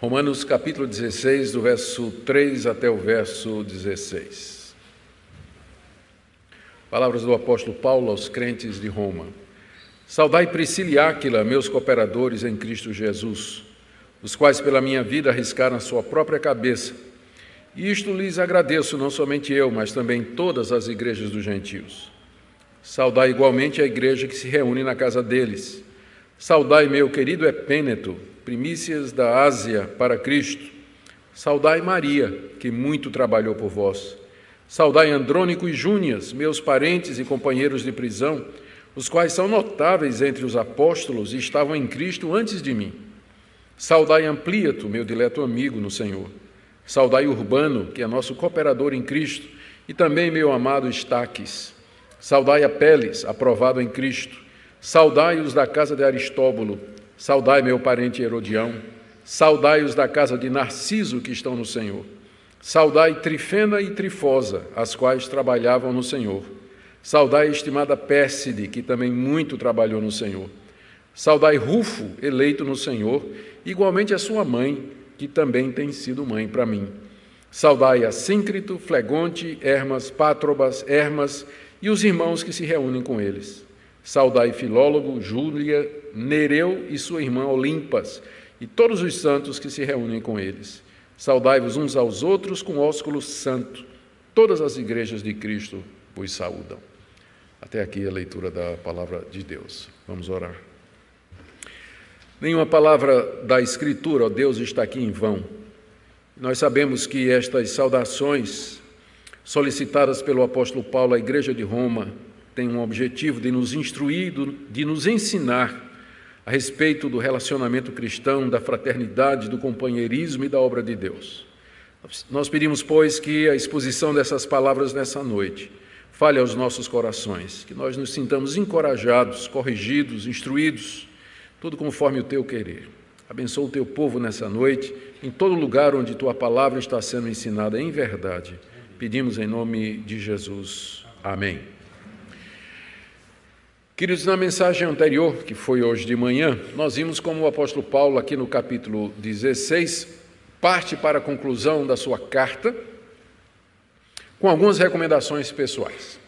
Romanos capítulo 16, do verso 3 até o verso 16. Palavras do apóstolo Paulo aos crentes de Roma. Saudai Priscila e Áquila, meus cooperadores em Cristo Jesus, os quais pela minha vida arriscaram a sua própria cabeça. E isto lhes agradeço, não somente eu, mas também todas as igrejas dos gentios. Saudai igualmente a igreja que se reúne na casa deles. Saudai meu querido Epêneto, primícias da Ásia para Cristo. Saudai Maria, que muito trabalhou por vós. Saudai Andrônico e Júnias, meus parentes e companheiros de prisão, os quais são notáveis entre os apóstolos e estavam em Cristo antes de mim. Saudai Ampliato, meu dileto amigo no Senhor. Saudai Urbano, que é nosso cooperador em Cristo, e também meu amado Estaques. Saudai Apeles, aprovado em Cristo. Saudai os da casa de Aristóbulo, saudai meu parente Herodião, saudai os da casa de Narciso que estão no Senhor. Saudai Trifena e Trifosa, as quais trabalhavam no Senhor. Saudai a estimada Pérside, que também muito trabalhou no Senhor. Saudai Rufo, eleito no Senhor, igualmente a sua mãe, que também tem sido mãe para mim. Saudai a Síncrito, Flegonte, Hermas, Pátrobas, Hermas e os irmãos que se reúnem com eles. Saudai Filólogo, Júlia, Nereu e sua irmã Olimpas, e todos os santos que se reúnem com eles. Saudai-vos uns aos outros com ósculo santo. Todas as igrejas de Cristo vos saúdam. Até aqui a leitura da palavra de Deus. Vamos orar. Nenhuma palavra da Escritura, ó Deus, está aqui em vão. Nós sabemos que estas saudações solicitadas pelo apóstolo Paulo à igreja de Roma tem um objetivo de nos instruir, de nos ensinar a respeito do relacionamento cristão, da fraternidade, do companheirismo e da obra de Deus. Nós pedimos, pois, que a exposição dessas palavras nessa noite fale aos nossos corações, que nós nos sintamos encorajados, corrigidos, instruídos, tudo conforme o teu querer. Abençoa o teu povo nessa noite, em todo lugar onde tua palavra está sendo ensinada em verdade. Pedimos em nome de Jesus. Amém. Queridos, na mensagem anterior, que foi hoje de manhã, nós vimos como o apóstolo Paulo, aqui no capítulo 16, parte para a conclusão da sua carta com algumas recomendações pessoais.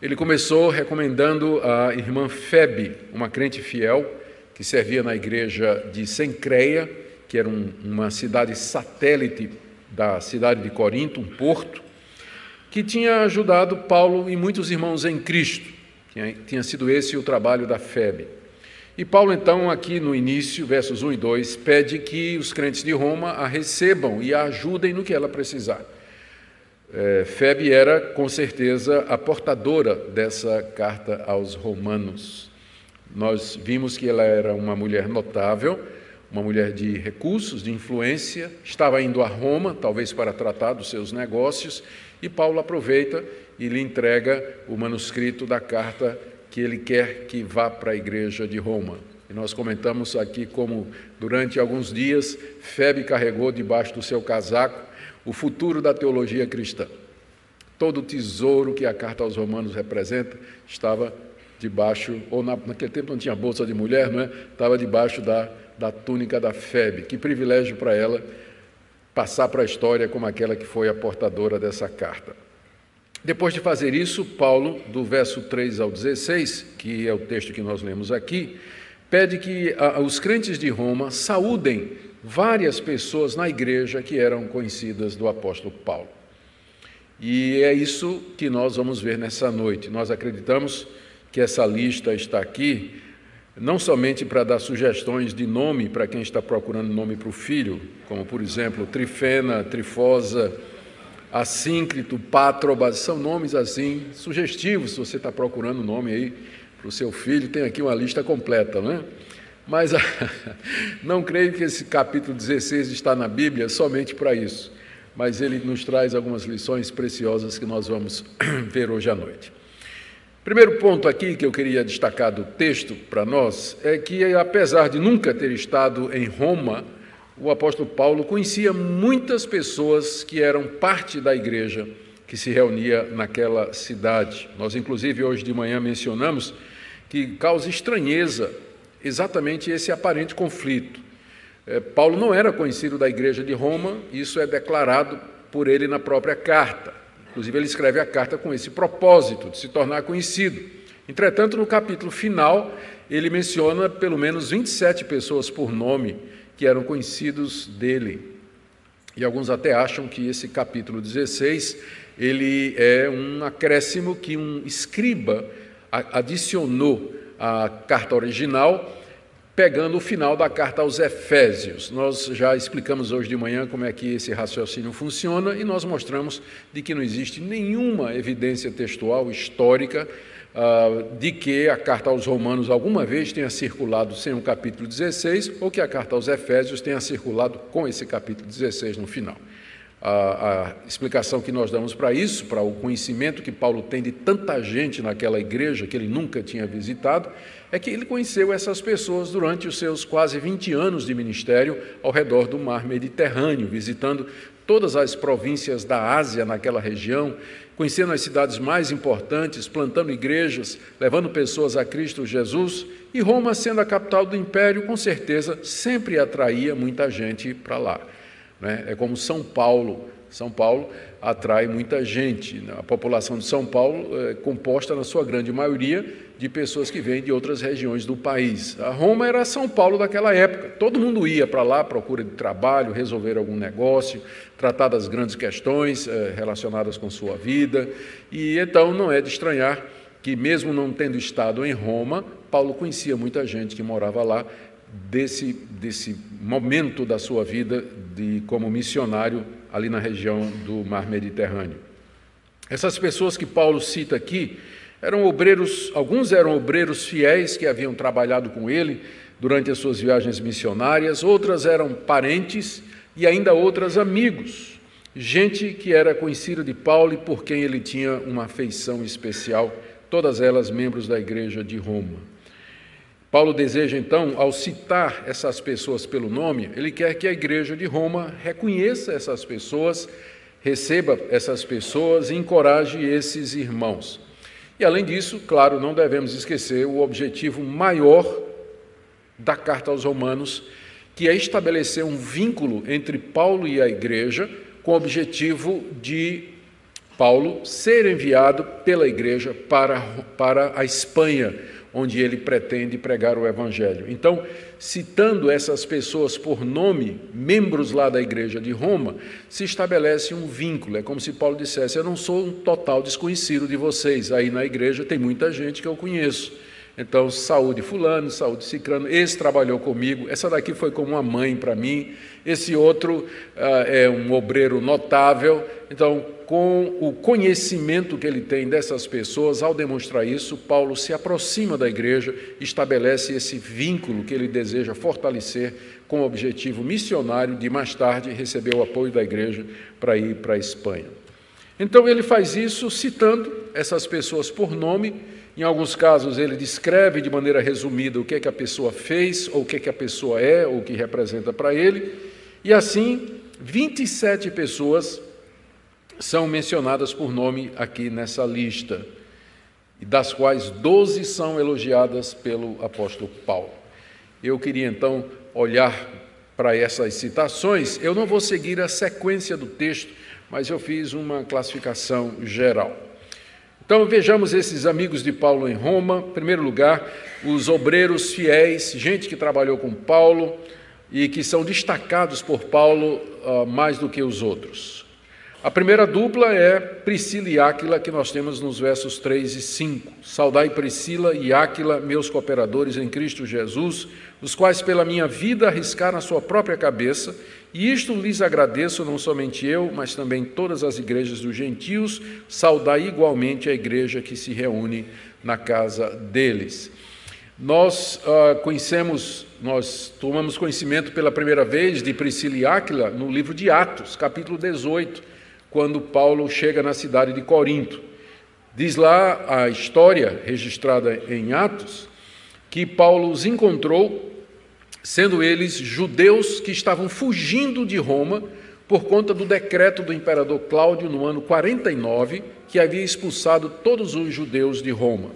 Ele começou recomendando a irmã Febe, uma crente fiel que servia na igreja de Sencreia, que era um, uma cidade satélite da cidade de Corinto, um porto, que tinha ajudado Paulo e muitos irmãos em Cristo tinha, sido esse o trabalho da FEB. E Paulo, então, aqui no início, versos 1 e 2, pede que os crentes de Roma a recebam e a ajudem no que ela precisar. É, era, com certeza, a portadora dessa carta aos romanos. Nós vimos que ela era uma mulher notável, uma mulher de recursos, de influência, estava indo a Roma, talvez para tratar dos seus negócios, e Paulo aproveita e lhe entrega o manuscrito da carta que ele quer que vá para a igreja de Roma. E nós comentamos aqui como, durante alguns dias, Febe carregou debaixo do seu casaco o futuro da teologia cristã. Todo o tesouro que a carta aos Romanos representa estava debaixo, ou na, naquele tempo não tinha bolsa de mulher, não é? Estava debaixo da, da túnica da Febe. Que privilégio para ela passar para a história como aquela que foi a portadora dessa carta. Depois de fazer isso, Paulo, do verso 3 ao 16, que é o texto que nós lemos aqui, pede que os crentes de Roma saúdem várias pessoas na igreja que eram conhecidas do apóstolo Paulo. E é isso que nós vamos ver nessa noite. Nós acreditamos que essa lista está aqui não somente para dar sugestões de nome para quem está procurando nome para o filho, como por exemplo Trifena, Trifosa, Assíncrito, Pátrobas, são nomes assim sugestivos, se você está procurando nome aí para o seu filho, tem aqui uma lista completa, não é? Mas não creio que esse capítulo 16 está na Bíblia somente para isso, mas ele nos traz algumas lições preciosas que nós vamos ver hoje à noite. Primeiro ponto aqui que eu queria destacar do texto para nós é que, apesar de nunca ter estado em Roma, o apóstolo Paulo conhecia muitas pessoas que eram parte da igreja que se reunia naquela cidade. Nós, inclusive, hoje de manhã mencionamos que causa estranheza exatamente esse aparente conflito. É, Paulo não era conhecido da igreja de Roma, isso é declarado por ele na própria carta. Inclusive, ele escreve a carta com esse propósito, de se tornar conhecido. Entretanto, no capítulo final, ele menciona pelo menos 27 pessoas por nome que eram conhecidos dele. E alguns até acham que esse capítulo 16 ele é um acréscimo que um escriba adicionou à carta original, pegando o final da carta aos Efésios. Nós já explicamos hoje de manhã como é que esse raciocínio funciona e nós mostramos de que não existe nenhuma evidência textual histórica uh, de que a carta aos Romanos alguma vez tenha circulado sem o capítulo 16 ou que a carta aos Efésios tenha circulado com esse capítulo 16 no final. A, a, explicação que nós damos para isso, para o conhecimento que Paulo tem de tanta gente naquela igreja que ele nunca tinha visitado, é que ele conheceu essas pessoas durante os seus quase 20 anos de ministério ao redor do mar Mediterrâneo, visitando todas as províncias da Ásia naquela região, conhecendo as cidades mais importantes, plantando igrejas, levando pessoas a Cristo Jesus, e Roma, sendo a capital do império, com certeza sempre atraía muita gente para lá. Né? É como São Paulo. São Paulo atrai muita gente. A população de São Paulo é composta, na sua grande maioria, de pessoas que vêm de outras regiões do país. A Roma era São Paulo daquela época. Todo mundo ia para lá à procura de trabalho, resolver algum negócio, tratar das grandes questões eh, relacionadas com sua vida. E então não é de estranhar que, mesmo não tendo estado em Roma, Paulo conhecia muita gente que morava lá desse, desse momento da sua vida de como missionário ali na região do Mar Mediterrâneo. Essas pessoas que Paulo cita aqui eram obreiros, alguns eram obreiros fiéis que haviam trabalhado com ele durante as suas viagens missionárias, outras eram parentes e ainda outras amigos, gente que era conhecida de Paulo e por quem ele tinha uma afeição especial, todas elas membros da igreja de Roma. Paulo deseja então, ao citar essas pessoas pelo nome, ele quer que a igreja de Roma reconheça essas pessoas, receba essas pessoas e encoraje esses irmãos. E além disso, claro, não devemos esquecer o objetivo maior da carta aos Romanos, que é estabelecer um vínculo entre Paulo e a igreja, com o objetivo de Paulo ser enviado pela igreja para, para a Espanha, onde ele pretende pregar o Evangelho. Então, citando essas pessoas por nome, membros lá da igreja de Roma, se estabelece um vínculo. É como se Paulo dissesse: Eu não sou um total desconhecido de vocês. Aí na igreja tem muita gente que eu conheço. Então, saúde fulano, saúde cicrano, esse trabalhou comigo, essa daqui foi como uma mãe para mim, esse outro ah, é um obreiro notável. Então, com o conhecimento que ele tem dessas pessoas, ao demonstrar isso, Paulo se aproxima da igreja, estabelece esse vínculo que ele deseja fortalecer com o objetivo missionário de mais tarde receber o apoio da igreja para ir para a Espanha. Então, ele faz isso citando essas pessoas por nome em alguns casos, ele descreve de maneira resumida o que é que a pessoa fez, ou o que é que a pessoa é, ou o que representa para ele. E assim, 27 pessoas são mencionadas por nome aqui nessa lista, das quais 12 são elogiadas pelo apóstolo Paulo. Eu queria então olhar para essas citações. Eu não vou seguir a sequência do texto, mas eu fiz uma classificação geral. Então vejamos esses amigos de Paulo em Roma. Em primeiro lugar, os obreiros fiéis, gente que trabalhou com Paulo e que são destacados por Paulo uh, mais do que os outros. A primeira dupla é Priscila e Áquila, que nós temos nos versos 3 e 5. Saudai Priscila e Áquila, meus cooperadores em Cristo Jesus, os quais pela minha vida arriscaram a sua própria cabeça e isto lhes agradeço, não somente eu, mas também todas as igrejas dos gentios, saudai igualmente a igreja que se reúne na casa deles. Nós uh, conhecemos, nós tomamos conhecimento pela primeira vez de Priscila e Áquila no livro de Atos, capítulo 18, quando Paulo chega na cidade de Corinto. Diz lá a história registrada em Atos que Paulo os encontrou sendo eles judeus que estavam fugindo de Roma por conta do decreto do imperador Cláudio no ano 49, que havia expulsado todos os judeus de Roma.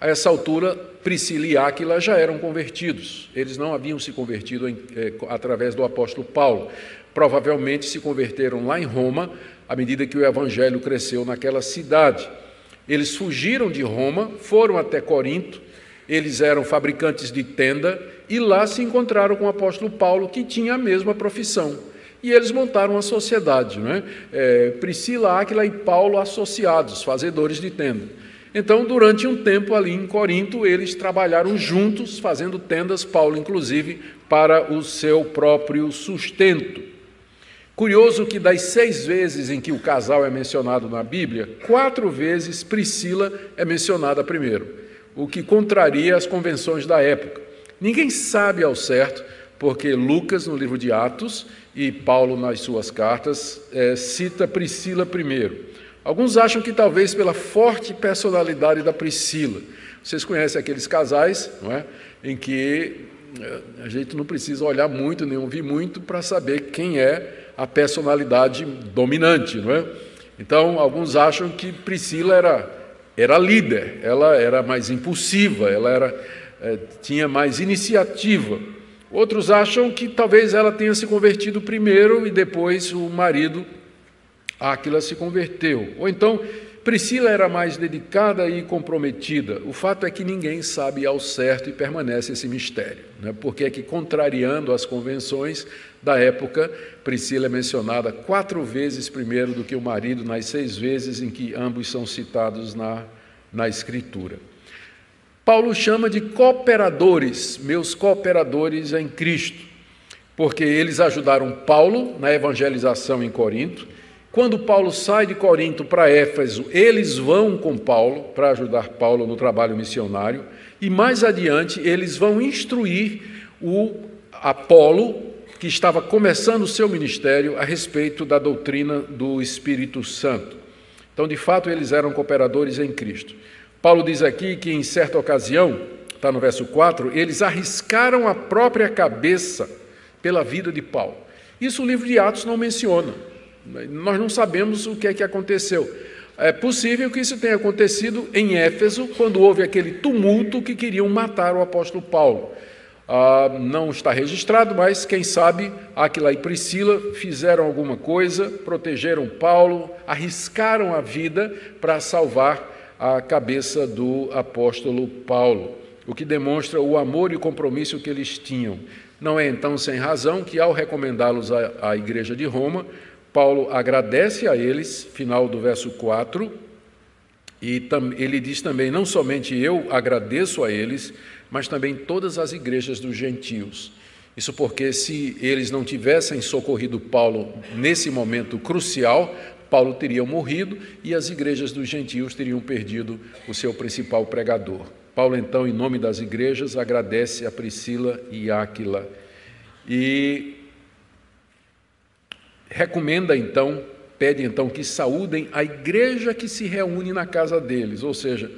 A essa altura, Priscila e Áquila já eram convertidos. Eles não haviam se convertido em, eh, através do apóstolo Paulo. Provavelmente se converteram lá em Roma, à medida que o evangelho cresceu naquela cidade. Eles fugiram de Roma, foram até Corinto, eles eram fabricantes de tenda e lá se encontraram com o apóstolo Paulo, que tinha a mesma profissão. E eles montaram uma sociedade, não é? é Priscila, Áquila e Paulo associados, fazedores de tenda. Então, durante um tempo ali em Corinto, eles trabalharam juntos, fazendo tendas, Paulo inclusive, para o seu próprio sustento. Curioso que das seis vezes em que o casal é mencionado na Bíblia, quatro vezes Priscila é mencionada primeiro, o que contraria as convenções da época. Ninguém sabe ao certo, porque Lucas, no livro de Atos, e Paulo, nas suas cartas, é, cita Priscila primeiro. Alguns acham que talvez pela forte personalidade da Priscila. Vocês conhecem aqueles casais, não é? Em que eh, a gente não precisa olhar muito, nem ouvir muito para saber quem é a personalidade dominante, não é? Então, alguns acham que Priscila era, era líder, ela era mais impulsiva, ela era, é, tinha mais iniciativa. Outros acham que talvez ela tenha se convertido primeiro e depois o marido Áquila se converteu. Ou então, Priscila era mais dedicada e comprometida. O fato é que ninguém sabe ao certo e permanece esse mistério. Né? Porque é que, contrariando as convenções da época, Priscila é mencionada quatro vezes primeiro do que o marido, nas seis vezes em que ambos são citados na, na Escritura. Paulo chama de cooperadores, meus cooperadores em Cristo, porque eles ajudaram Paulo na evangelização em Corinto quando Paulo sai de Corinto para Éfeso, eles vão com Paulo para ajudar Paulo no trabalho missionário, e mais adiante eles vão instruir o Apolo, que estava começando o seu ministério, a respeito da doutrina do Espírito Santo. Então, de fato, eles eram cooperadores em Cristo. Paulo diz aqui que, em certa ocasião, está no verso 4, eles arriscaram a própria cabeça pela vida de Paulo. Isso o livro de Atos não menciona. Nós não sabemos o que é que aconteceu. É possível que isso tenha acontecido em Éfeso, quando houve aquele tumulto que queriam matar o apóstolo Paulo. Ah, não está registrado, mas quem sabe Aquila e Priscila fizeram alguma coisa, protegeram Paulo, arriscaram a vida para salvar a cabeça do apóstolo Paulo, o que demonstra o amor e o compromisso que eles tinham. Não é então sem razão que, ao recomendá-los à, à igreja de Roma, Paulo agradece a eles, final do verso 4, e ele diz também: não somente eu agradeço a eles, mas também todas as igrejas dos gentios. Isso porque, se eles não tivessem socorrido Paulo nesse momento crucial, Paulo teria morrido e as igrejas dos gentios teriam perdido o seu principal pregador. Paulo, então, em nome das igrejas, agradece a Priscila e Áquila. E recomenda então, pede então que saúdem a igreja que se reúne na casa deles, ou seja,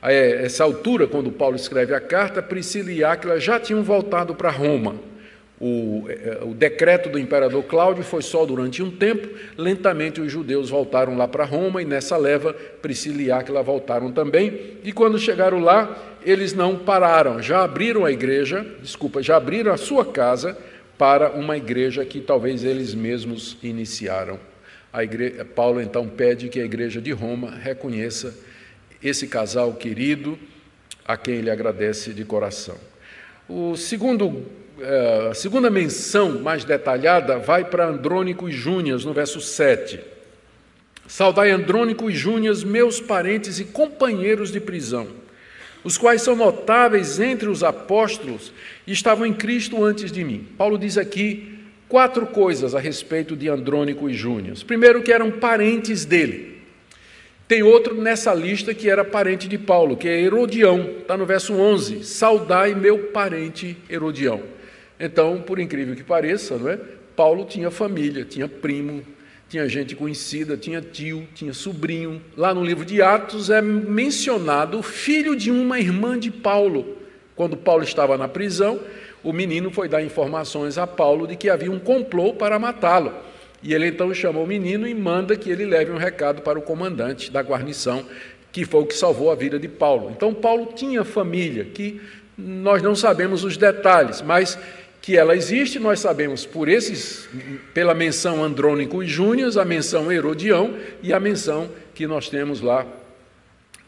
a essa altura, quando Paulo escreve a carta, Priscila e Áquila já tinham voltado para Roma. O, é, o, decreto do imperador Cláudio foi só durante um tempo, lentamente os judeus voltaram lá para Roma e nessa leva Priscila e Áquila voltaram também. E quando chegaram lá, eles não pararam, já abriram a igreja, desculpa, já abriram a sua casa para uma igreja que talvez eles mesmos iniciaram. Paulo então pede que a igreja de Roma reconheça esse casal querido, a quem ele agradece de coração. O segundo, eh, a segunda menção mais detalhada vai para Andrônico e Júnias, no verso 7. Saudai Andrônico e Júnias, meus parentes e companheiros de prisão os quais são notáveis entre os apóstolos e estavam em Cristo antes de mim. Paulo diz aqui quatro coisas a respeito de Andrônico e Júnior. Primeiro, que eram parentes dele. Tem outro nessa lista que era parente de Paulo, que é Herodião, está no verso 11: Saudai meu parente Herodião. Então, por incrível que pareça, não é? Paulo tinha família, tinha primo, tinha gente conhecida, tinha tio, tinha sobrinho. Lá no livro de Atos é mencionado o filho de uma irmã de Paulo. Quando Paulo estava na prisão, o menino foi dar informações a Paulo de que havia um complô para matá-lo. E ele então chama o menino e manda que ele leve um recado para o comandante da guarnição, que foi o que salvou a vida de Paulo. Então, Paulo tinha família, que nós não sabemos os detalhes, mas que ela existe, nós sabemos por esses, pela menção Andrônico e Júnior, a menção Herodião e a menção que nós temos lá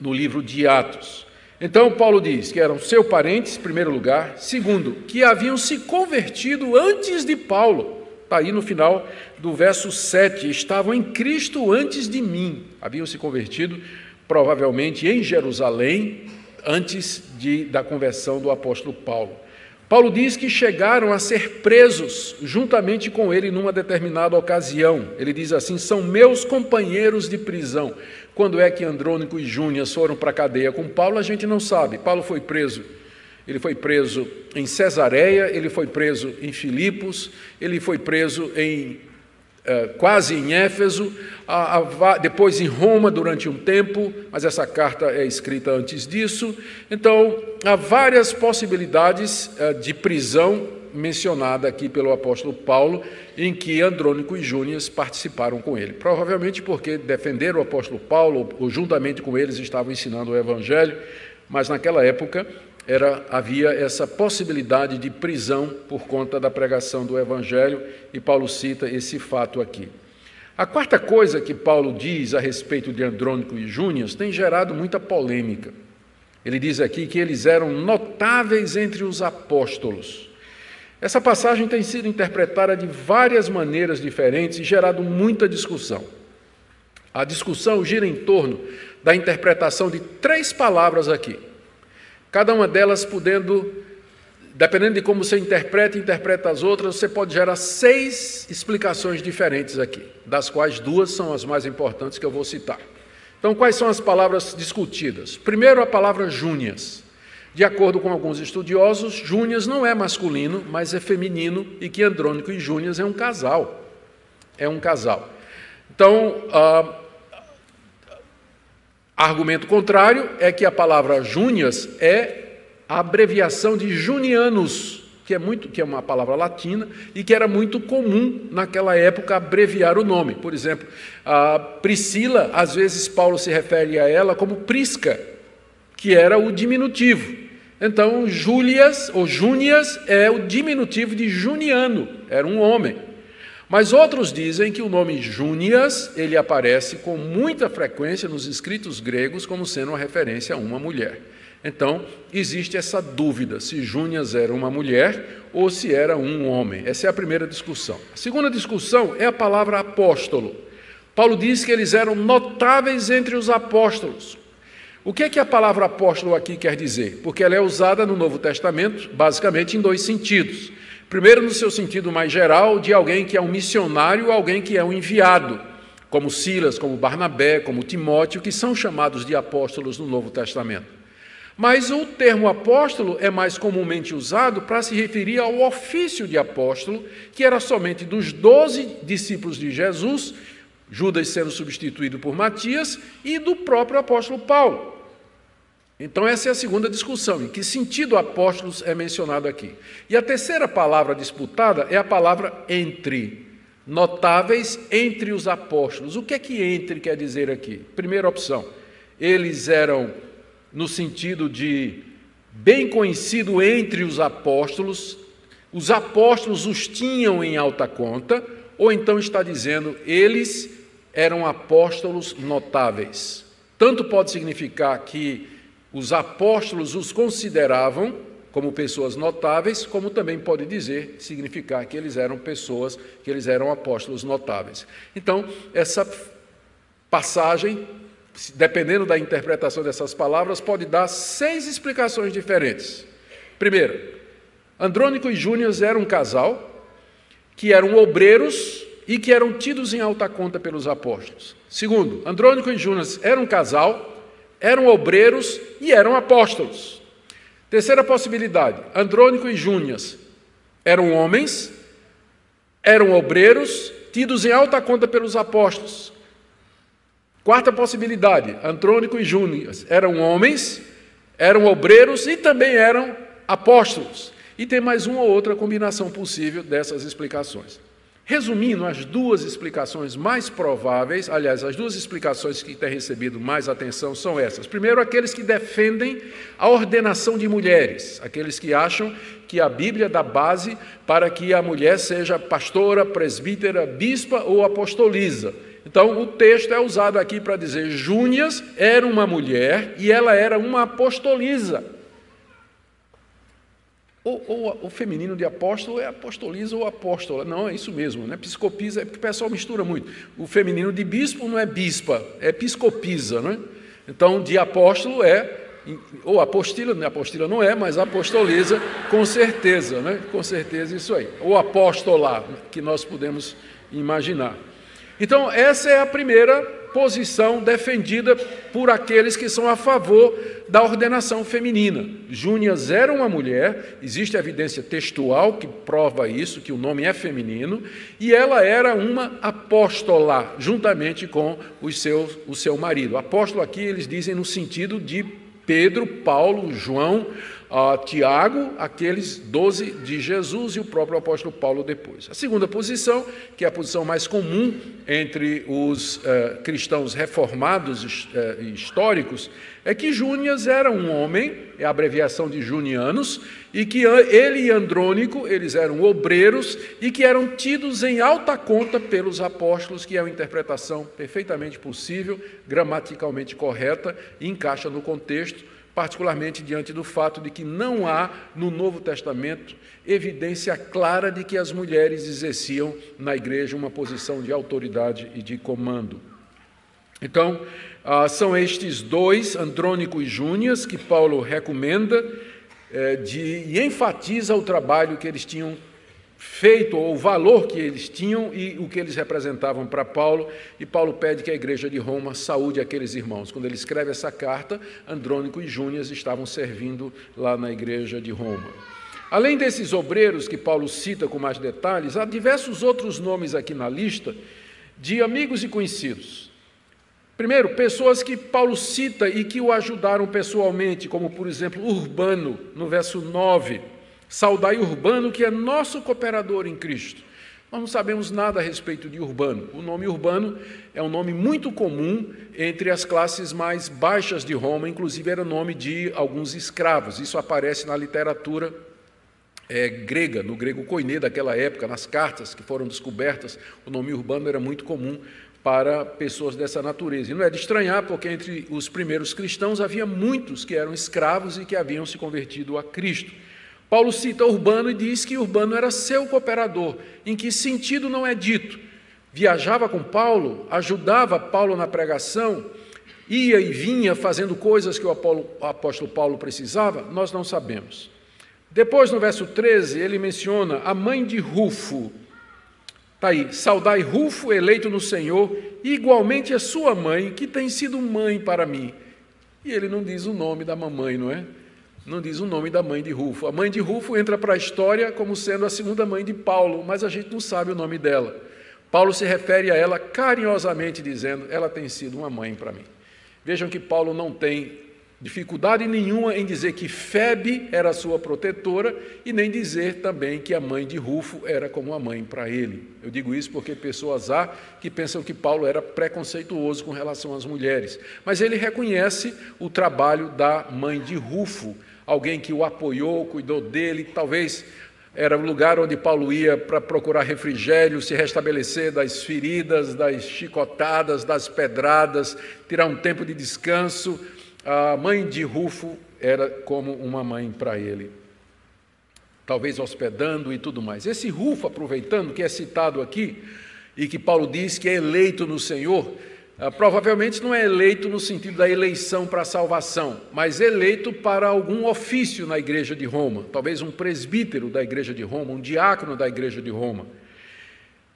no livro de Atos. Então, Paulo diz que eram seus parentes, em primeiro lugar. Segundo, que haviam se convertido antes de Paulo. Está aí no final do verso 7. Estavam em Cristo antes de mim. Haviam se convertido, provavelmente, em Jerusalém, antes de, da conversão do apóstolo Paulo. Paulo diz que chegaram a ser presos juntamente com ele numa determinada ocasião. Ele diz assim: são meus companheiros de prisão. Quando é que Andrônico e Júnias foram para a cadeia com Paulo, a gente não sabe. Paulo foi preso. Ele foi preso em Cesareia, ele foi preso em Filipos, ele foi preso em quase em Éfeso, depois em Roma durante um tempo, mas essa carta é escrita antes disso. Então, há várias possibilidades é, de prisão mencionada aqui pelo apóstolo Paulo, em que Andrônico e Júnias participaram com ele. Provavelmente porque defenderam o apóstolo Paulo, ou juntamente com eles estavam ensinando o evangelho, mas naquela época era, havia essa possibilidade de prisão por conta da pregação do Evangelho, e Paulo cita esse fato aqui. A quarta coisa que Paulo diz a respeito de Andrônico e Júnias tem gerado muita polêmica. Ele diz aqui que eles eram notáveis entre os apóstolos. Essa passagem tem sido interpretada de várias maneiras diferentes e gerado muita discussão. A discussão gira em torno da interpretação de três palavras aqui Cada uma delas podendo, dependendo de como você interpreta e interpreta as outras, você pode gerar seis explicações diferentes aqui, das quais duas são as mais importantes que eu vou citar. Então, quais são as palavras discutidas? Primeiro, a palavra júnias. De acordo com alguns estudiosos, Júnias não é masculino, mas é feminino e que Andrônico e Júnias é um casal. É um casal. Então, ah, Argumento contrário é que a palavra júnias é a abreviação de junianos, que é muito, que é uma palavra latina e que era muito comum naquela época abreviar o nome. Por exemplo, a Priscila, às vezes Paulo se refere a ela como Prisca, que era o diminutivo. Então, Júlias ou Júnias é o diminutivo de Juniano, era um homem. Mas outros dizem que o nome Júnias, ele aparece com muita frequência nos escritos gregos como sendo uma referência a uma mulher. Então, existe essa dúvida se Júnias era uma mulher ou se era um homem. Essa é a primeira discussão. A segunda discussão é a palavra apóstolo. Paulo diz que eles eram notáveis entre os apóstolos. O que é que a palavra apóstolo aqui quer dizer? Porque ela é usada no Novo Testamento, basicamente, em dois sentidos. Primeiro, no seu sentido mais geral, de alguém que é um missionário, alguém que é um enviado, como Silas, como Barnabé, como Timóteo, que são chamados de apóstolos no Novo Testamento. Mas o termo apóstolo é mais comumente usado para se referir ao ofício de apóstolo, que era somente dos doze discípulos de Jesus, Judas sendo substituído por Matias, e do próprio apóstolo Paulo. Então, essa é a segunda discussão. Em que sentido apóstolos é mencionado aqui? E a terceira palavra disputada é a palavra entre. Notáveis entre os apóstolos. O que é que entre quer dizer aqui? Primeira opção, eles eram no sentido de bem conhecido entre os apóstolos, os apóstolos os tinham em alta conta, ou então está dizendo eles eram apóstolos notáveis. Tanto pode significar que os apóstolos os consideravam como pessoas notáveis, como também pode dizer, significar que eles eram pessoas, que eles eram apóstolos notáveis. Então, essa passagem, dependendo da interpretação dessas palavras, pode dar seis explicações diferentes. Primeiro, Andrônico e Júnior eram um casal que eram obreiros e que eram tidos em alta conta pelos apóstolos. Segundo, Andrônico e Júnior eram um casal eram obreiros e eram apóstolos. Terceira possibilidade: Andrônico e Júnias eram homens, eram obreiros, tidos em alta conta pelos apóstolos. Quarta possibilidade: Andrônico e Júnias eram homens, eram obreiros e também eram apóstolos. E tem mais uma ou outra combinação possível dessas explicações. Resumindo, as duas explicações mais prováveis, aliás, as duas explicações que têm recebido mais atenção são essas. Primeiro, aqueles que defendem a ordenação de mulheres, aqueles que acham que a Bíblia dá base para que a mulher seja pastora, presbítera, bispa ou apostoliza. Então, o texto é usado aqui para dizer: Júnias era uma mulher e ela era uma apostoliza. Ou, ou, o feminino de apóstolo é apostoliza ou apóstola. Não, é isso mesmo, né? Piscopisa, é porque o pessoal mistura muito. O feminino de bispo não é bispa, é piscopisa, né? Então, de apóstolo é, ou apostila, né? apostila não é, mas apostoliza, com certeza, né? Com certeza isso aí. Ou apostolar, que nós podemos imaginar. Então, essa é a primeira posição defendida por aqueles que são a favor da ordenação feminina. Júnias era uma mulher, existe evidência textual que prova isso, que o nome é feminino, e ela era uma apóstola, juntamente com os seus, o seu marido. Apóstolo aqui eles dizem no sentido de Pedro, Paulo, João, Tiago, aqueles doze de Jesus e o próprio apóstolo Paulo depois. A segunda posição, que é a posição mais comum entre os uh, cristãos reformados uh, históricos, é que Júnias era um homem, é a abreviação de Junianos, e que ele e Andrônico, eles eram obreiros e que eram tidos em alta conta pelos apóstolos, que é uma interpretação perfeitamente possível, gramaticalmente correta e encaixa no contexto particularmente diante do fato de que não há no Novo Testamento evidência clara de que as mulheres exerciam na igreja uma posição de autoridade e de comando. Então, ah, são estes dois, Andrônico e Júnias, que Paulo recomenda eh, de, e enfatiza o trabalho que eles tinham feito, ou o valor que eles tinham e o que eles representavam para Paulo, e Paulo pede que a igreja de Roma saúde aqueles irmãos. Quando ele escreve essa carta, Andrônico e Júnias estavam servindo lá na igreja de Roma. Além desses obreiros que Paulo cita com mais detalhes, há diversos outros nomes aqui na lista de amigos e conhecidos. Primeiro, pessoas que Paulo cita e que o ajudaram pessoalmente, como por exemplo Urbano, no verso 9 Saudai Urbano, que é nosso cooperador em Cristo. Nós não sabemos nada a respeito de Urbano. O nome Urbano é um nome muito comum entre as classes mais baixas de Roma, inclusive era nome de alguns escravos. Isso aparece na literatura é, grega, no grego koiné daquela época, nas cartas que foram descobertas. O nome Urbano era muito comum para pessoas dessa natureza. E não é de estranhar, porque entre os primeiros cristãos havia muitos que eram escravos e que haviam se convertido a Cristo. Paulo cita Urbano e diz que Urbano era seu cooperador. Em que sentido não é dito? Viajava com Paulo, ajudava Paulo na pregação, ia e vinha fazendo coisas que o apóstolo Paulo precisava? Nós não sabemos. Depois, no verso 13, ele menciona a mãe de Rufo. Está aí, saudai Rufo, eleito no Senhor, igualmente a sua mãe, que tem sido mãe para mim. E ele não diz o nome da mamãe, não é? Não diz o nome da mãe de Rufo. A mãe de Rufo entra para a história como sendo a segunda mãe de Paulo, mas a gente não sabe o nome dela. Paulo se refere a ela carinhosamente, dizendo: Ela tem sido uma mãe para mim. Vejam que Paulo não tem dificuldade nenhuma em dizer que Febe era sua protetora e nem dizer também que a mãe de Rufo era como uma mãe para ele. Eu digo isso porque pessoas há que pensam que Paulo era preconceituoso com relação às mulheres, mas ele reconhece o trabalho da mãe de Rufo alguém que o apoiou, cuidou dele, talvez era o lugar onde Paulo ia para procurar refrigério, se restabelecer das feridas, das chicotadas, das pedradas, tirar um tempo de descanso. A mãe de Rufo era como uma mãe para ele, talvez hospedando e tudo mais. Esse Rufo, aproveitando que é citado aqui, e que Paulo diz que é eleito no Senhor, provavelmente não é eleito no sentido da eleição para a salvação, mas eleito para algum ofício na igreja de Roma, talvez um presbítero da igreja de Roma, um diácono da igreja de Roma.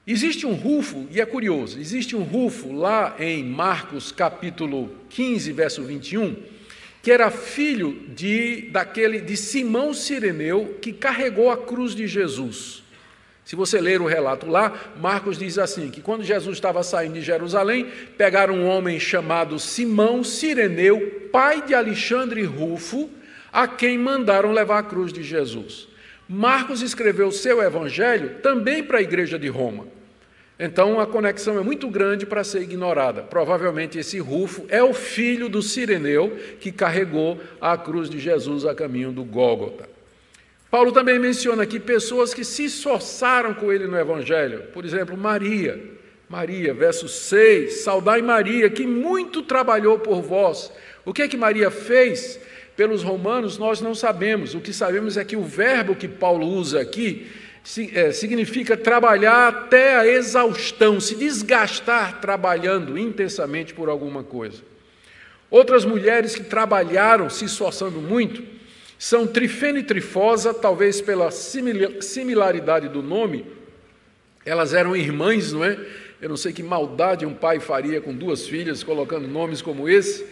Existe um Rufo, e é curioso, existe um Rufo lá em Marcos capítulo 15, verso 21, que era filho de daquele de Simão Sireneu que carregou a cruz de Jesus. Se você ler o relato lá, Marcos diz assim: que quando Jesus estava saindo de Jerusalém, pegaram um homem chamado Simão Sireneu, pai de Alexandre Rufo, a quem mandaram levar a cruz de Jesus. Marcos escreveu seu evangelho também para a igreja de Roma. Então a conexão é muito grande para ser ignorada. Provavelmente esse Rufo é o filho do Sireneu que carregou a cruz de Jesus a caminho do Gólgota. Paulo também menciona aqui pessoas que se esforçaram com ele no Evangelho. Por exemplo, Maria. Maria, verso 6: Saudai Maria, que muito trabalhou por vós. O que é que Maria fez? Pelos romanos, nós não sabemos. O que sabemos é que o verbo que Paulo usa aqui é, significa trabalhar até a exaustão, se desgastar trabalhando intensamente por alguma coisa. Outras mulheres que trabalharam se esforçando muito são Trifene e Trifosa, talvez pela similaridade do nome, elas eram irmãs, não é? Eu não sei que maldade um pai faria com duas filhas colocando nomes como esse,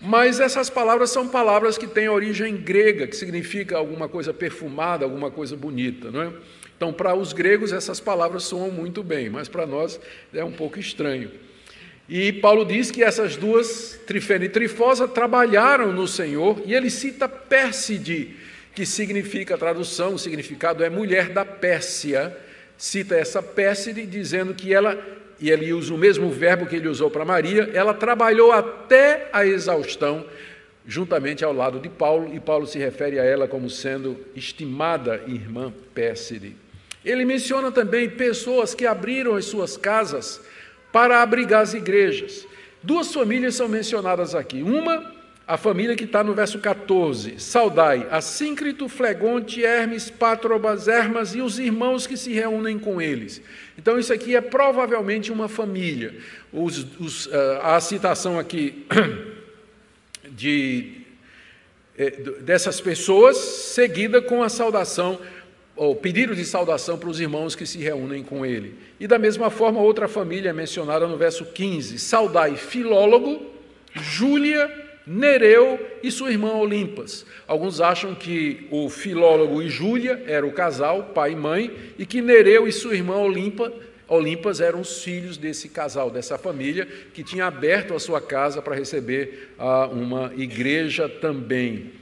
mas essas palavras são palavras que têm origem grega, que significa alguma coisa perfumada, alguma coisa bonita, não é? Então, para os gregos, essas palavras soam muito bem, mas para nós é um pouco estranho. E Paulo diz que essas duas, Trifena e Trifosa, trabalharam no Senhor, e ele cita Pérside, que significa, a tradução, o significado é mulher da Pérsia, cita essa Pérside, dizendo que ela, e ele usa o mesmo verbo que ele usou para Maria, ela trabalhou até a exaustão, juntamente ao lado de Paulo, e Paulo se refere a ela como sendo estimada irmã Pérside. Ele menciona também pessoas que abriram as suas casas para abrigar as igrejas. Duas famílias são mencionadas aqui. Uma, a família que está no verso 14: Saudai, Assíncrito, Flegonte, Hermes, Patrobas, Hermas e os irmãos que se reúnem com eles. Então, isso aqui é provavelmente uma família. Os, os, uh, a citação aqui de, eh, dessas pessoas, seguida com a saudação ou pedido de saudação para os irmãos que se reúnem com ele. E da mesma forma, outra família é mencionada no verso 15: Saudai Filólogo, Júlia, Nereu e sua irmã Olimpas. Alguns acham que o Filólogo e Júlia eram o casal, pai e mãe, e que Nereu e sua irmã Olimpa, Olimpas eram os filhos desse casal, dessa família, que tinha aberto a sua casa para receber ah, uma igreja também.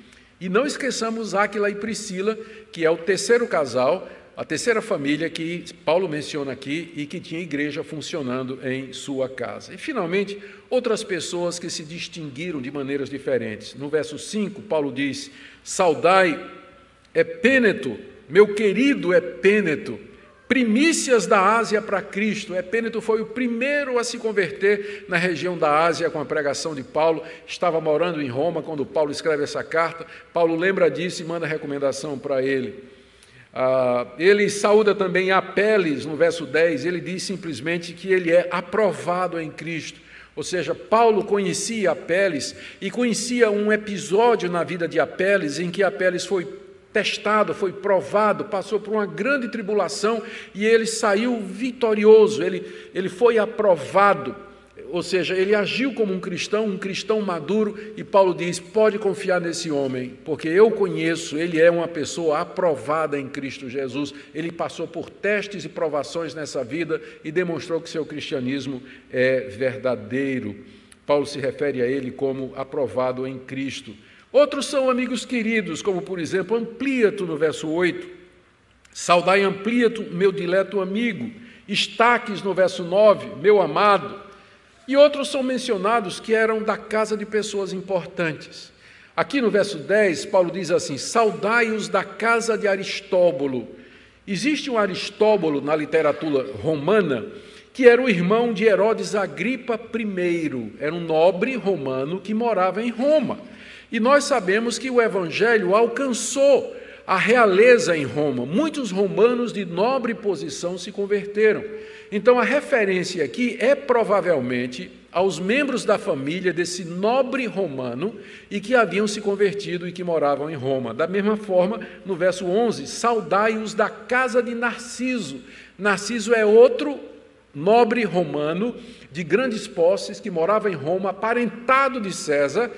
E não esqueçamos Áquila e Priscila, que é o terceiro casal, a terceira família que Paulo menciona aqui e que tinha igreja funcionando em sua casa. E, finalmente, outras pessoas que se distinguiram de maneiras diferentes. No verso 5, Paulo diz: Saudai Epêneto, meu querido Epêneto, primícias da Ásia para Cristo. Epêneto foi o primeiro a se converter na região da Ásia com a pregação de Paulo. Estava morando em Roma quando Paulo escreve essa carta. Paulo lembra disso e manda recomendação para ele. Ah, ele saúda também Apeles, no verso 10, ele diz simplesmente que ele é aprovado em Cristo. Ou seja, Paulo conhecia Apeles e conhecia um episódio na vida de Apeles em que Apeles foi testado, foi provado, passou por uma grande tribulação e ele saiu vitorioso, ele, ele foi aprovado. Ou seja, ele agiu como um cristão, um cristão maduro, e Paulo diz: pode confiar nesse homem, porque eu conheço, ele é uma pessoa aprovada em Cristo Jesus. Ele passou por testes e provações nessa vida e demonstrou que seu cristianismo é verdadeiro. Paulo se refere a ele como aprovado em Cristo. Outros são amigos queridos, como por exemplo Ampliato no verso 8. Saudai Ampliato, meu dileto amigo. Estaques no verso 9, meu amado. E outros são mencionados que eram da casa de pessoas importantes. Aqui no verso 10, Paulo diz assim: Saudai-os da casa de Aristóbulo. Existe um Aristóbulo na literatura romana que era o irmão de Herodes Agripa I, era um nobre romano que morava em Roma. E nós sabemos que o Evangelho alcançou a realeza em Roma. Muitos romanos de nobre posição se converteram. Então, a referência aqui é provavelmente aos membros da família desse nobre romano e que haviam se convertido e que moravam em Roma. Da mesma forma, no verso 11, saudai-os da casa de Narciso. Narciso é outro nobre romano de grandes posses que morava em Roma, aparentado de César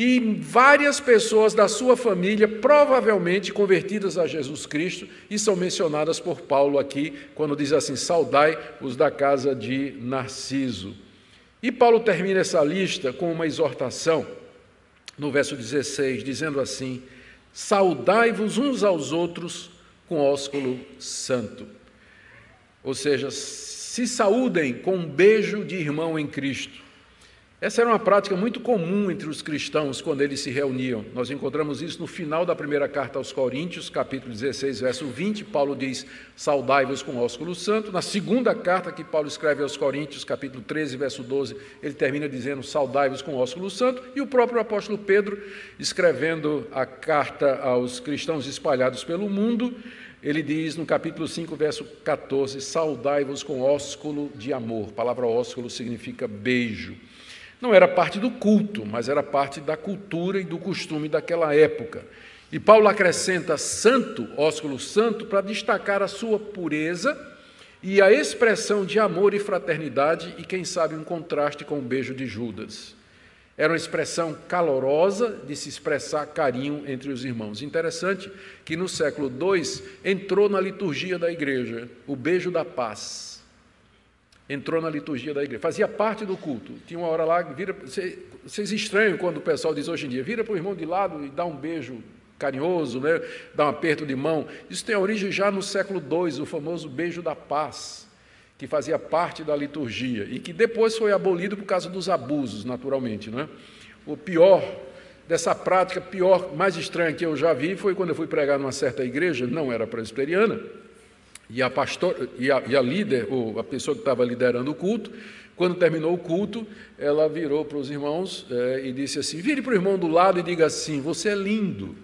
e várias pessoas da sua família, provavelmente convertidas a Jesus Cristo, e são mencionadas por Paulo aqui, quando diz assim: saudai os da casa de Narciso. E Paulo termina essa lista com uma exortação, no verso 16, dizendo assim: Saudai-vos uns aos outros com ósculo santo. Ou seja, se saúdem com um beijo de irmão em Cristo. Essa era uma prática muito comum entre os cristãos quando eles se reuniam. Nós encontramos isso no final da primeira carta aos Coríntios, capítulo 16, verso 20. Paulo diz: Saudai-vos com ósculo santo. Na segunda carta que Paulo escreve aos Coríntios, capítulo 13, verso 12, ele termina dizendo: Saudai-vos com ósculo santo. E o próprio apóstolo Pedro, escrevendo a carta aos cristãos espalhados pelo mundo, ele diz no capítulo 5, verso 14: Saudai-vos com ósculo de amor. A palavra ósculo significa beijo. Não era parte do culto, mas era parte da cultura e do costume daquela época. E Paulo acrescenta santo, ósculo santo, para destacar a sua pureza e a expressão de amor e fraternidade, e quem sabe um contraste com o beijo de Judas. Era uma expressão calorosa de se expressar carinho entre os irmãos. Interessante que no século II entrou na liturgia da igreja o beijo da paz entrou na liturgia da igreja, fazia parte do culto. Tinha uma hora lá, vira, vocês estranham quando o pessoal diz hoje em dia, vira para o irmão de lado e dá um beijo carinhoso, né? dá um aperto de mão. Isso tem origem já no século II, o famoso beijo da paz, que fazia parte da liturgia e que depois foi abolido por causa dos abusos, naturalmente. Né? O pior dessa prática, pior, mais estranha que eu já vi, foi quando eu fui pregar numa certa igreja, não era presbiteriana, e a, pastor, e a, e a líder, ou a pessoa que estava liderando o culto, quando terminou o culto, ela virou para os irmãos é, e disse assim: vire para o irmão do lado e diga assim: Você é lindo.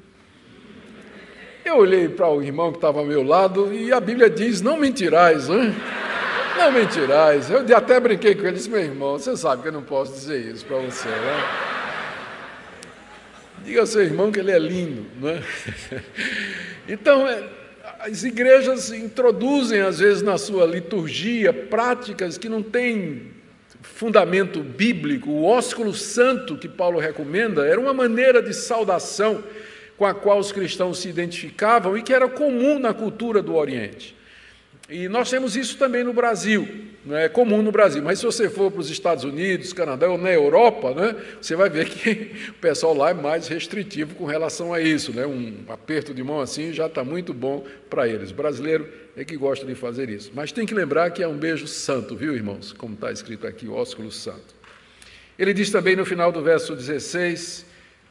Eu olhei para o irmão que estava ao meu lado e a Bíblia diz: Não mentirás, hein? Não mentirás. Eu até brinquei com ele disse: Meu irmão, você sabe que eu não posso dizer isso para você, né? Diga ao seu irmão que ele é lindo, né? Então, é, as igrejas introduzem, às vezes, na sua liturgia, práticas que não têm fundamento bíblico. O ósculo santo que Paulo recomenda era uma maneira de saudação com a qual os cristãos se identificavam e que era comum na cultura do Oriente. E nós temos isso também no Brasil, não é comum no Brasil, mas se você for para os Estados Unidos, Canadá ou na Europa, né, você vai ver que o pessoal lá é mais restritivo com relação a isso. Né? Um aperto de mão assim já está muito bom para eles. O brasileiro é que gosta de fazer isso. Mas tem que lembrar que é um beijo santo, viu, irmãos? Como está escrito aqui, ósculo santo. Ele diz também no final do verso 16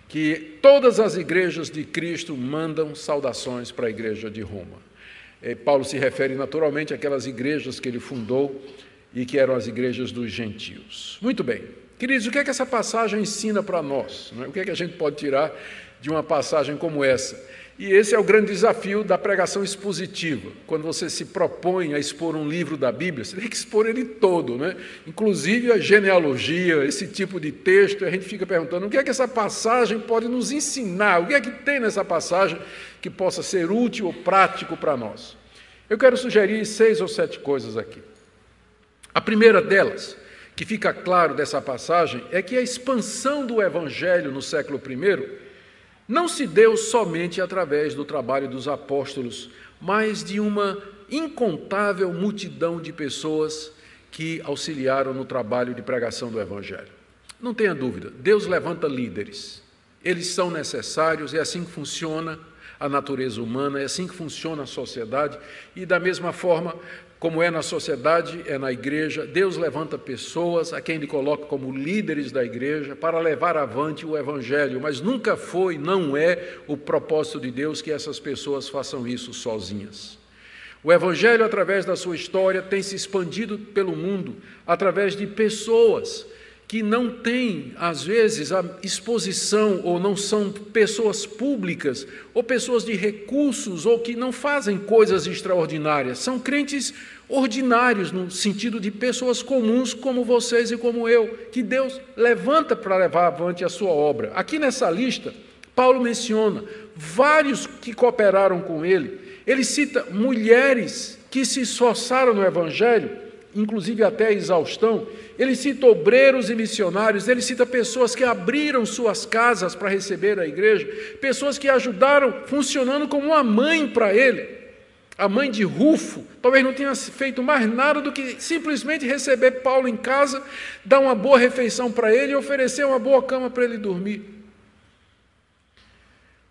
que todas as igrejas de Cristo mandam saudações para a igreja de Roma. É, Paulo se refere naturalmente àquelas igrejas que ele fundou e que eram as igrejas dos gentios. Muito bem. Queridos, o que é que essa passagem ensina para nós? É? O que é que a gente pode tirar de uma passagem como essa? E esse é o grande desafio da pregação expositiva. Quando você se propõe a expor um livro da Bíblia, você tem que expor ele todo, né? inclusive a genealogia, esse tipo de texto. A gente fica perguntando o que é que essa passagem pode nos ensinar, o que é que tem nessa passagem que possa ser útil ou prático para nós. Eu quero sugerir seis ou sete coisas aqui. A primeira delas, que fica claro dessa passagem, é que a expansão do Evangelho no século I não se deu somente através do trabalho dos apóstolos, mas de uma incontável multidão de pessoas que auxiliaram no trabalho de pregação do Evangelho. Não tenha dúvida, Deus levanta líderes, eles são necessários, é assim que funciona a natureza humana, é assim que funciona a sociedade, e da mesma forma, como é na sociedade, é na igreja. Deus levanta pessoas a quem Ele coloca como líderes da igreja para levar avante o Evangelho, mas nunca foi, não é o propósito de Deus que essas pessoas façam isso sozinhas. O Evangelho, através da sua história, tem se expandido pelo mundo através de pessoas que não têm, às vezes, a exposição, ou não são pessoas públicas, ou pessoas de recursos, ou que não fazem coisas extraordinárias. São crentes ordinários, no sentido de pessoas comuns como vocês e como eu, que Deus levanta para levar avante a sua obra. Aqui nessa lista, Paulo menciona vários que cooperaram com ele. Ele cita mulheres que se esforçaram no Evangelho inclusive até a exaustão. Ele cita obreiros e missionários, ele cita pessoas que abriram suas casas para receber a igreja, pessoas que ajudaram funcionando como uma mãe para ele. A mãe de Rufo talvez não tenha feito mais nada do que simplesmente receber Paulo em casa, dar uma boa refeição para ele e oferecer uma boa cama para ele dormir.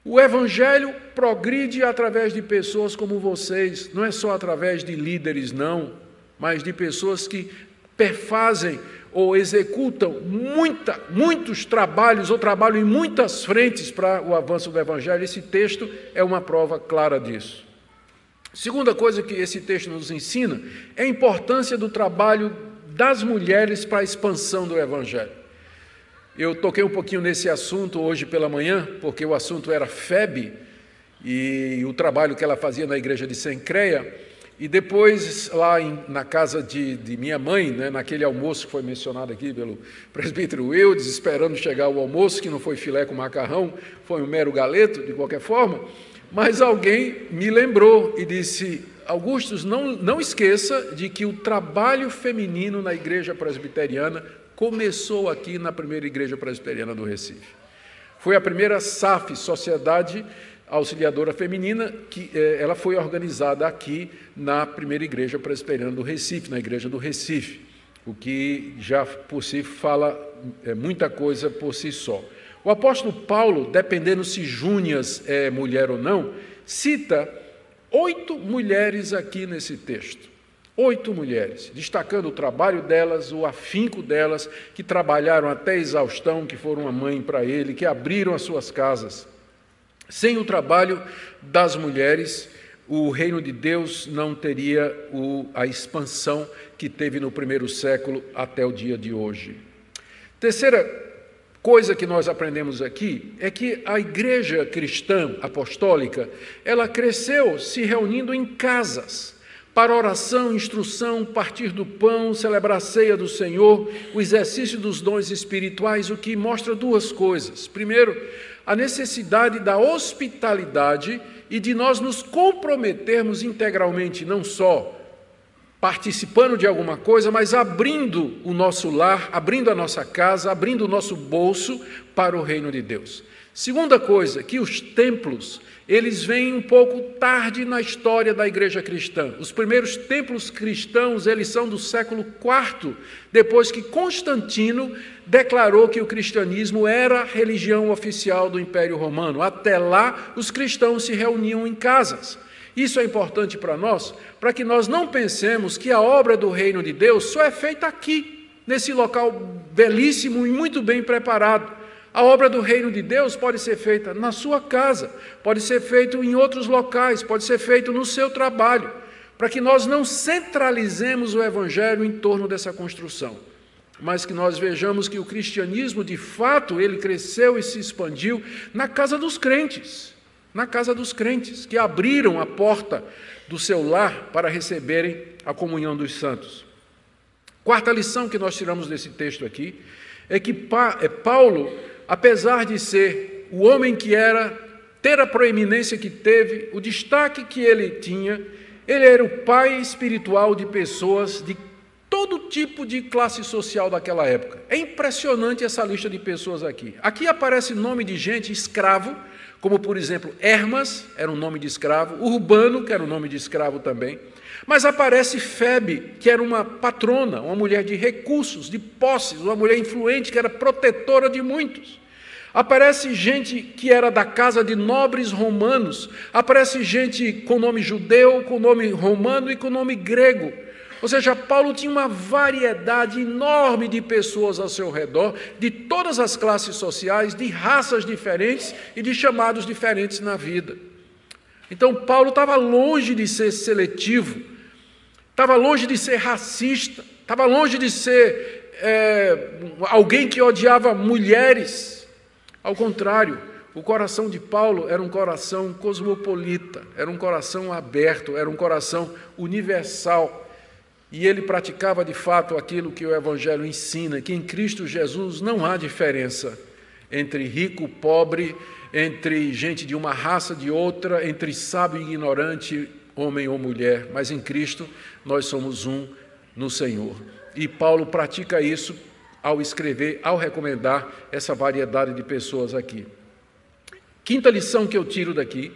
O Evangelho progride através de pessoas como vocês, não é só através de líderes, não mas de pessoas que perfazem ou executam muita, muitos trabalhos ou trabalham em muitas frentes para o avanço do Evangelho. Esse texto é uma prova clara disso. Segunda coisa que esse texto nos ensina é a importância do trabalho das mulheres para a expansão do Evangelho. Eu toquei um pouquinho nesse assunto hoje pela manhã, porque o assunto era Febe e o trabalho que ela fazia na igreja de Sencreia. E depois, lá em, na casa de, de minha mãe, né, naquele almoço que foi mencionado aqui pelo presbítero Eudes, esperando chegar o almoço, que não foi filé com macarrão, foi um mero galeto, de qualquer forma, mas alguém me lembrou e disse: Augustus, não, não esqueça de que o trabalho feminino na igreja presbiteriana começou aqui na primeira igreja presbiteriana do Recife. Foi a primeira SAF, Sociedade Auxiliadora Feminina, que eh, ela foi organizada aqui na primeira igreja presbiteriana do Recife, na igreja do Recife, o que já por si fala é, muita coisa por si só. O apóstolo Paulo, dependendo se Júnias é mulher ou não, cita oito mulheres aqui nesse texto. Oito mulheres, destacando o trabalho delas, o afinco delas, que trabalharam até exaustão, que foram uma mãe para ele, que abriram as suas casas. Sem o trabalho das mulheres, o reino de Deus não teria o, a expansão que teve no primeiro século até o dia de hoje. Terceira coisa que nós aprendemos aqui é que a igreja cristã apostólica, ela cresceu se reunindo em casas para oração, instrução, partir do pão, celebrar a ceia do Senhor, o exercício dos dons espirituais, o que mostra duas coisas. Primeiro, a necessidade da hospitalidade e de nós nos comprometermos integralmente, não só participando de alguma coisa, mas abrindo o nosso lar, abrindo a nossa casa, abrindo o nosso bolso para o reino de Deus. Segunda coisa, que os templos eles vêm um pouco tarde na história da igreja cristã. Os primeiros templos cristãos, eles são do século IV, depois que Constantino declarou que o cristianismo era a religião oficial do Império Romano. Até lá, os cristãos se reuniam em casas. Isso é importante para nós, para que nós não pensemos que a obra do reino de Deus só é feita aqui, nesse local belíssimo e muito bem preparado. A obra do reino de Deus pode ser feita na sua casa, pode ser feita em outros locais, pode ser feito no seu trabalho, para que nós não centralizemos o evangelho em torno dessa construção, mas que nós vejamos que o cristianismo, de fato, ele cresceu e se expandiu na casa dos crentes, na casa dos crentes que abriram a porta do seu lar para receberem a comunhão dos santos. Quarta lição que nós tiramos desse texto aqui é que é Paulo apesar de ser o homem que era, ter a proeminência que teve, o destaque que ele tinha, ele era o pai espiritual de pessoas de todo tipo de classe social daquela época. É impressionante essa lista de pessoas aqui. Aqui aparece nome de gente escravo, como por exemplo Hermas, era um nome de escravo, Urbano, que era um nome de escravo também. Mas aparece Febe, que era uma patrona, uma mulher de recursos, de posses, uma mulher influente, que era protetora de muitos. Aparece gente que era da casa de nobres romanos, aparece gente com nome judeu, com nome romano e com nome grego. Ou seja, Paulo tinha uma variedade enorme de pessoas ao seu redor, de todas as classes sociais, de raças diferentes e de chamados diferentes na vida. Então, Paulo estava longe de ser seletivo, estava longe de ser racista, estava longe de ser é, alguém que odiava mulheres. Ao contrário, o coração de Paulo era um coração cosmopolita, era um coração aberto, era um coração universal. E ele praticava de fato aquilo que o Evangelho ensina: que em Cristo Jesus não há diferença entre rico, pobre, entre gente de uma raça, de outra, entre sábio e ignorante, homem ou mulher, mas em Cristo nós somos um no Senhor. E Paulo pratica isso ao escrever, ao recomendar essa variedade de pessoas aqui. Quinta lição que eu tiro daqui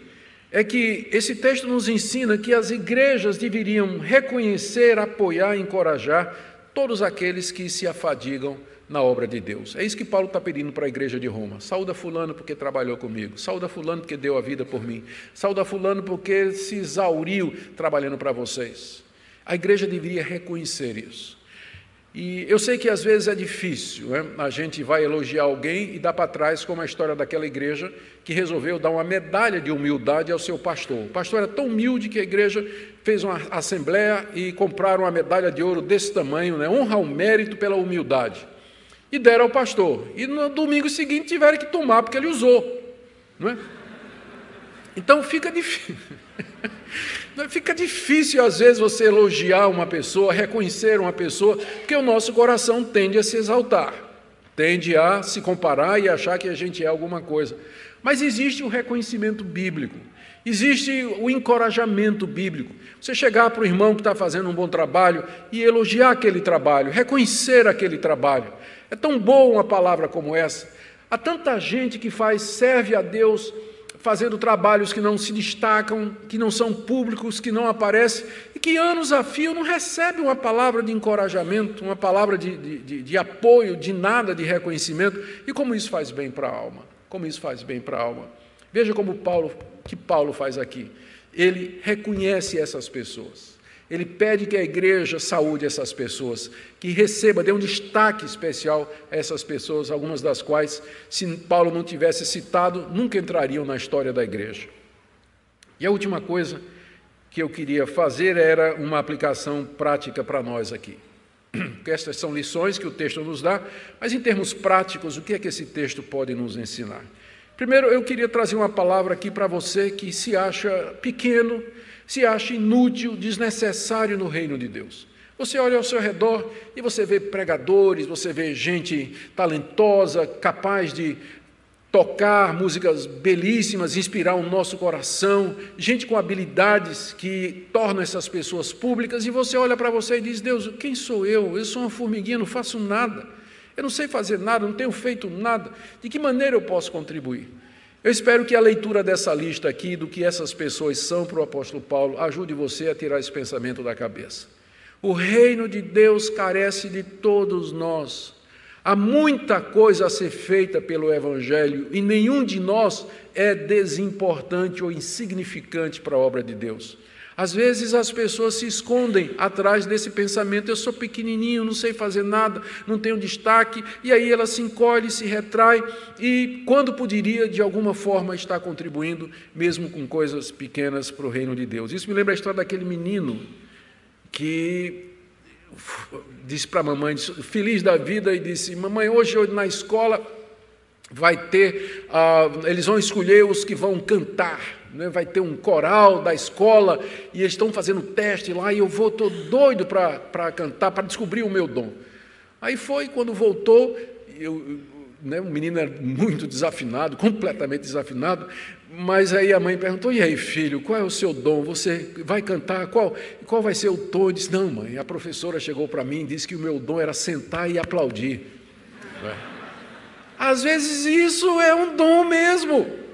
é que esse texto nos ensina que as igrejas deveriam reconhecer, apoiar encorajar todos aqueles que se afadigam na obra de Deus. É isso que Paulo está pedindo para a igreja de Roma. Saúda fulano porque trabalhou comigo. Saúda fulano porque deu a vida por mim. Saúda fulano porque se exauriu trabalhando para vocês. A igreja deveria reconhecer isso. E eu sei que às vezes é difícil, né? a gente vai elogiar alguém e dá para trás, como a história daquela igreja que resolveu dar uma medalha de humildade ao seu pastor. O pastor era tão humilde que a igreja fez uma assembleia e compraram uma medalha de ouro desse tamanho, né? honra ao mérito pela humildade. E deram ao pastor. E no domingo seguinte tiveram que tomar, porque ele usou. Não é? Então fica difícil. Fica difícil, às vezes, você elogiar uma pessoa, reconhecer uma pessoa, porque o nosso coração tende a se exaltar, tende a se comparar e achar que a gente é alguma coisa. Mas existe o reconhecimento bíblico, existe o encorajamento bíblico. Você chegar para o irmão que está fazendo um bom trabalho e elogiar aquele trabalho, reconhecer aquele trabalho. É tão boa uma palavra como essa. Há tanta gente que faz, serve a Deus fazendo trabalhos que não se destacam, que não são públicos, que não aparecem, e que anos a fio não recebe uma palavra de encorajamento, uma palavra de, de, de apoio, de nada de reconhecimento. E como isso faz bem para a alma? Como isso faz bem para a alma? Veja como Paulo, que Paulo faz aqui. Ele reconhece essas pessoas. Ele pede que a igreja saúde essas pessoas, que receba, dê um destaque especial a essas pessoas, algumas das quais, se Paulo não tivesse citado, nunca entrariam na história da igreja. E a última coisa que eu queria fazer era uma aplicação prática para nós aqui. Porque estas são lições que o texto nos dá, mas em termos práticos, o que é que esse texto pode nos ensinar? Primeiro, eu queria trazer uma palavra aqui para você que se acha pequeno, se acha inútil, desnecessário no reino de Deus. Você olha ao seu redor e você vê pregadores, você vê gente talentosa, capaz de tocar músicas belíssimas, inspirar o nosso coração, gente com habilidades que tornam essas pessoas públicas, e você olha para você e diz: Deus, quem sou eu? Eu sou uma formiguinha, não faço nada, eu não sei fazer nada, não tenho feito nada, de que maneira eu posso contribuir? Eu espero que a leitura dessa lista aqui, do que essas pessoas são para o apóstolo Paulo, ajude você a tirar esse pensamento da cabeça. O reino de Deus carece de todos nós. Há muita coisa a ser feita pelo Evangelho e nenhum de nós é desimportante ou insignificante para a obra de Deus. Às vezes as pessoas se escondem atrás desse pensamento: eu sou pequenininho, não sei fazer nada, não tenho destaque, e aí ela se encolhe, se retrai, e quando poderia, de alguma forma, estar contribuindo, mesmo com coisas pequenas, para o reino de Deus. Isso me lembra a história daquele menino que disse para a mamãe, feliz da vida, e disse: Mamãe, hoje na escola vai ter, uh, eles vão escolher os que vão cantar né, vai ter um coral da escola e eles estão fazendo teste lá e eu vou, estou doido para cantar, para descobrir o meu dom. Aí foi, quando voltou, eu, né, o menino era muito desafinado, completamente desafinado, mas aí a mãe perguntou: E aí, filho, qual é o seu dom? Você vai cantar? Qual, qual vai ser o tom? Eu disse: Não, mãe. A professora chegou para mim e disse que o meu dom era sentar e aplaudir. É. Às vezes isso é um dom mesmo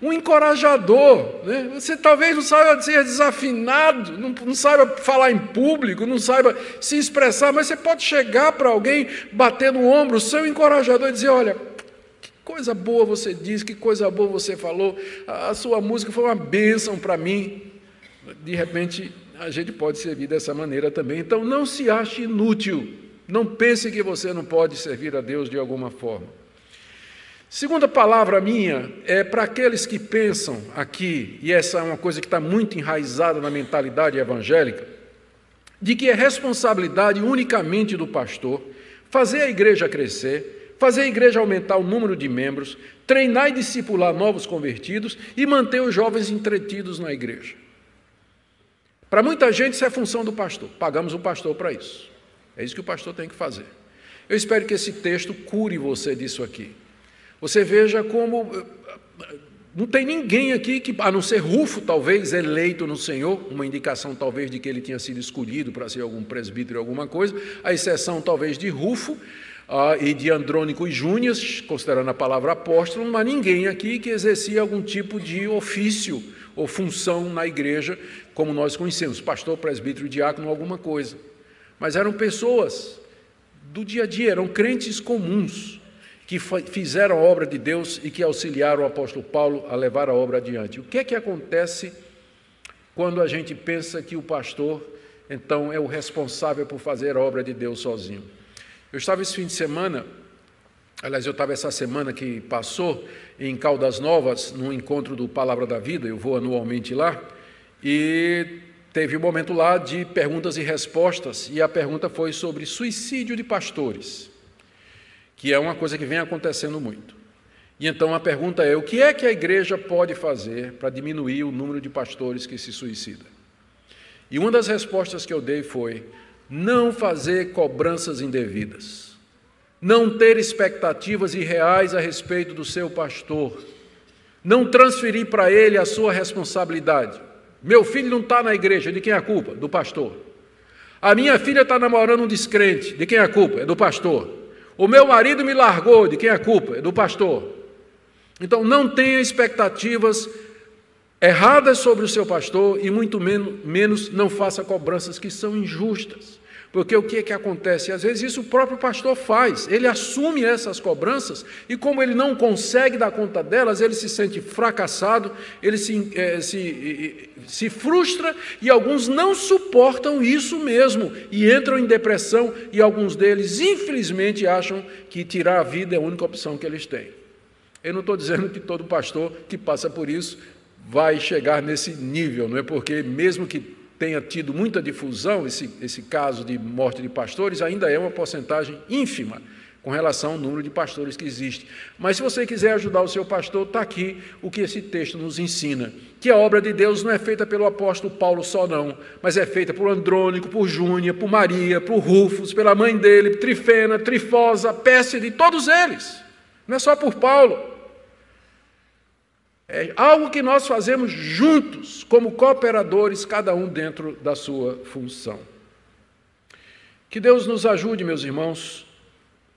um encorajador. Né? Você talvez não saiba ser desafinado, não, não, saiba falar em público, não saiba se expressar, mas você pode chegar para alguém, bater no ombro, o seu encorajador e dizer: Olha, que coisa boa você disse, que coisa boa você falou, a, a sua música foi uma bênção para mim. De repente, a gente pode servir dessa maneira também. Então, não se ache inútil, não pense que você não pode servir a Deus de alguma forma. Segunda palavra minha é para aqueles que pensam aqui, e essa é uma coisa que está muito enraizada na mentalidade evangélica, de que é responsabilidade unicamente do pastor fazer a igreja crescer, fazer a igreja aumentar o número de membros, treinar e discipular novos convertidos e manter os jovens entretidos na igreja. Para muita gente isso é função do pastor, pagamos o pastor para isso. É isso que o pastor tem que fazer. Eu espero que esse texto cure você disso aqui. Você veja como eh, não tem ninguém aqui que, a não ser Rufo, talvez, eleito no Senhor, uma indicação talvez de que ele tinha sido escolhido para ser algum presbítero, alguma coisa, a exceção talvez de Rufo ah, e de Andrônico e Júnias, considerando a palavra apóstolo, mas ninguém aqui que exercia algum tipo de ofício ou função na igreja, como nós conhecemos, pastor, presbítero, diácono, alguma coisa. Mas eram pessoas do dia a dia, eram crentes comuns que fizeram a obra de Deus e que auxiliaram o apóstolo Paulo a levar a obra adiante. O que é que acontece quando a gente pensa que o pastor então é o responsável por fazer a obra de Deus sozinho. Eu estava esse fim de semana, aliás, eu estava essa semana que passou em Caldas Novas, no encontro do Palavra da Vida, eu vou anualmente lá, e teve um momento lá de perguntas e respostas, e a pergunta foi sobre suicídio de pastores, que é uma coisa que vem acontecendo muito. E então a pergunta é: o que é que a igreja pode fazer para diminuir o número de pastores que se suicidam? E uma das respostas que eu dei foi: não fazer cobranças indevidas, não ter expectativas irreais a respeito do seu pastor, não transferir para ele a sua responsabilidade. Meu filho não está na igreja, de quem é a culpa? Do pastor. A minha filha está namorando um descrente, de quem é a culpa? É do pastor. O meu marido me largou, de quem é a culpa? É do pastor. Então não tenha expectativas erradas sobre o seu pastor e muito menos, menos não faça cobranças que são injustas. Porque o que é que acontece? Às vezes isso o próprio pastor faz, ele assume essas cobranças e, como ele não consegue dar conta delas, ele se sente fracassado, ele se, é, se, se frustra e alguns não suportam isso mesmo e entram em depressão. E alguns deles, infelizmente, acham que tirar a vida é a única opção que eles têm. Eu não estou dizendo que todo pastor que passa por isso vai chegar nesse nível, não é? Porque mesmo que tenha tido muita difusão esse, esse caso de morte de pastores, ainda é uma porcentagem ínfima com relação ao número de pastores que existe. Mas se você quiser ajudar o seu pastor, está aqui o que esse texto nos ensina: que a obra de Deus não é feita pelo apóstolo Paulo só, não, mas é feita por Andrônico, por Júnia, por Maria, por Rufus, pela mãe dele, Trifena, Trifosa, Pésside, todos eles. Não é só por Paulo. É algo que nós fazemos juntos, como cooperadores, cada um dentro da sua função. Que Deus nos ajude, meus irmãos.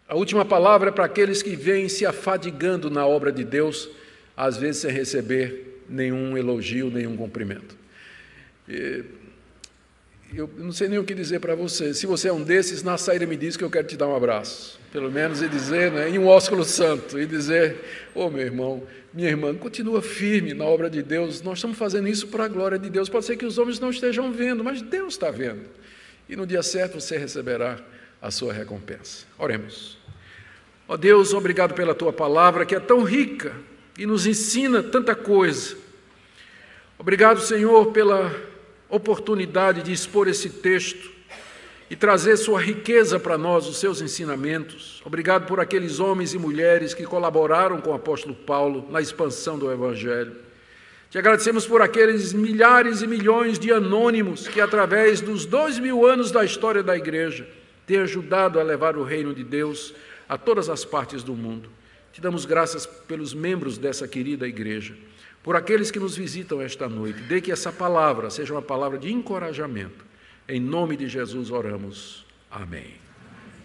A última palavra é para aqueles que vêm se afadigando na obra de Deus, às vezes sem receber nenhum elogio, nenhum cumprimento. Eu não sei nem o que dizer para você. Se você é um desses, na saída me diz que eu quero te dar um abraço. Pelo menos e dizer, né, em um ósculo santo, e dizer, ô oh, meu irmão, minha irmã, continua firme na obra de Deus. Nós estamos fazendo isso para a glória de Deus. Pode ser que os homens não estejam vendo, mas Deus está vendo. E no dia certo você receberá a sua recompensa. Oremos. Ó oh Deus, obrigado pela tua palavra que é tão rica e nos ensina tanta coisa. Obrigado, Senhor, pela oportunidade de expor esse texto e trazer sua riqueza para nós, os seus ensinamentos. Obrigado por aqueles homens e mulheres que colaboraram com o apóstolo Paulo na expansão do Evangelho. Te agradecemos por aqueles milhares e milhões de anônimos que, através dos dois mil anos da história da igreja, têm ajudado a levar o reino de Deus a todas as partes do mundo. Te damos graças pelos membros dessa querida igreja, por aqueles que nos visitam esta noite. Dê que essa palavra seja uma palavra de encorajamento em nome de Jesus oramos. Amém.